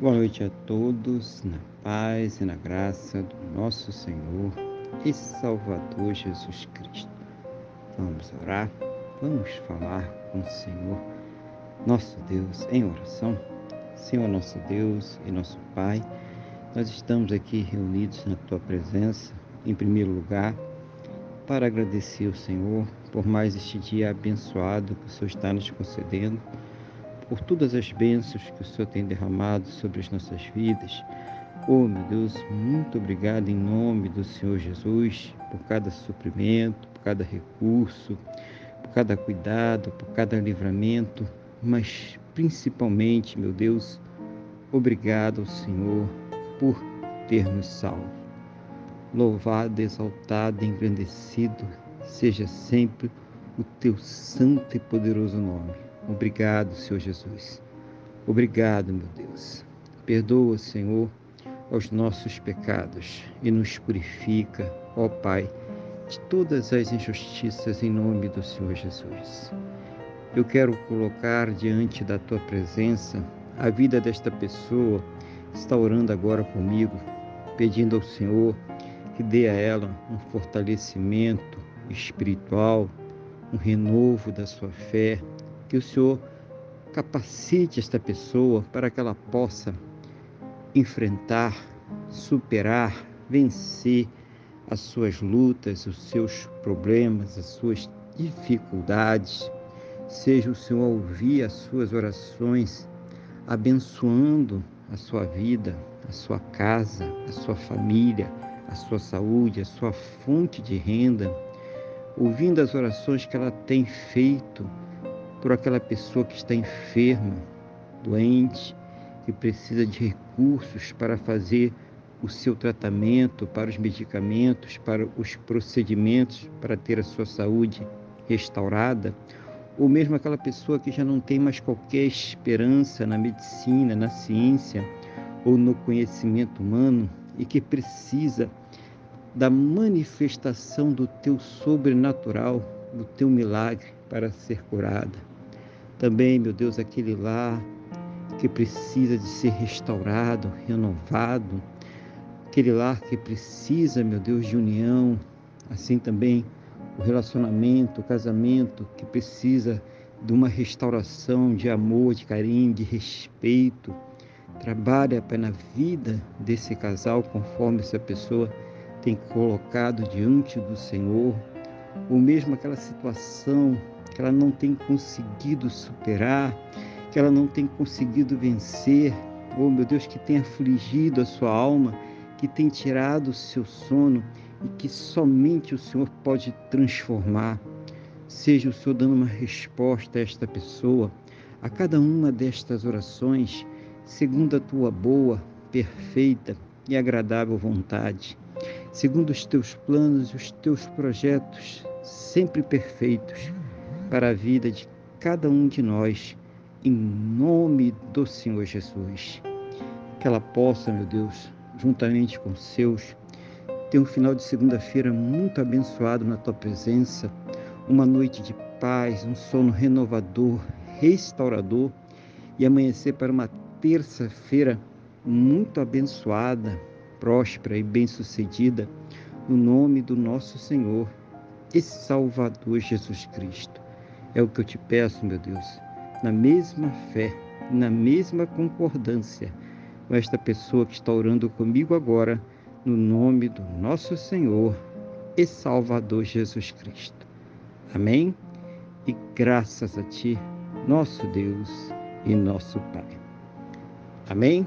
Boa noite a todos, na paz e na graça do nosso Senhor e Salvador Jesus Cristo. Vamos orar, vamos falar com o Senhor, nosso Deus, em oração. Senhor, nosso Deus e nosso Pai, nós estamos aqui reunidos na Tua presença, em primeiro lugar, para agradecer ao Senhor por mais este dia abençoado que o Senhor está nos concedendo por todas as bênçãos que o Senhor tem derramado sobre as nossas vidas. Oh, meu Deus, muito obrigado em nome do Senhor Jesus por cada suprimento, por cada recurso, por cada cuidado, por cada livramento, mas principalmente, meu Deus, obrigado ao Senhor por ter nos salvo. Louvado, exaltado, engrandecido seja sempre o teu santo e poderoso nome. Obrigado, Senhor Jesus. Obrigado, meu Deus. Perdoa, Senhor, os nossos pecados e nos purifica, ó Pai, de todas as injustiças em nome do Senhor Jesus. Eu quero colocar diante da tua presença a vida desta pessoa que está orando agora comigo, pedindo ao Senhor que dê a ela um fortalecimento espiritual, um renovo da sua fé, que o Senhor capacite esta pessoa para que ela possa enfrentar, superar, vencer as suas lutas, os seus problemas, as suas dificuldades. Seja o Senhor ouvir as suas orações, abençoando a sua vida, a sua casa, a sua família, a sua saúde, a sua fonte de renda, ouvindo as orações que ela tem feito por aquela pessoa que está enferma, doente, que precisa de recursos para fazer o seu tratamento, para os medicamentos, para os procedimentos, para ter a sua saúde restaurada, ou mesmo aquela pessoa que já não tem mais qualquer esperança na medicina, na ciência ou no conhecimento humano e que precisa da manifestação do teu sobrenatural, do teu milagre para ser curada. Também, meu Deus, aquele lá que precisa de ser restaurado, renovado, aquele lar que precisa, meu Deus, de união, assim também o relacionamento, o casamento que precisa de uma restauração de amor, de carinho, de respeito. Trabalha na vida desse casal conforme essa pessoa tem colocado diante do Senhor, ou mesmo aquela situação que ela não tem conseguido superar, que ela não tem conseguido vencer. Oh, meu Deus, que tem afligido a sua alma, que tem tirado o seu sono e que somente o Senhor pode transformar. Seja o Senhor dando uma resposta a esta pessoa, a cada uma destas orações, segundo a tua boa, perfeita e agradável vontade, segundo os teus planos os teus projetos sempre perfeitos para a vida de cada um de nós, em nome do Senhor Jesus. Que ela possa, meu Deus, juntamente com os seus, ter um final de segunda-feira muito abençoado na tua presença, uma noite de paz, um sono renovador, restaurador e amanhecer para uma terça-feira muito abençoada, próspera e bem-sucedida, no nome do nosso Senhor e Salvador Jesus Cristo. É o que eu te peço, meu Deus, na mesma fé, na mesma concordância com esta pessoa que está orando comigo agora, no nome do nosso Senhor e Salvador Jesus Cristo. Amém? E graças a Ti, nosso Deus e nosso Pai. Amém?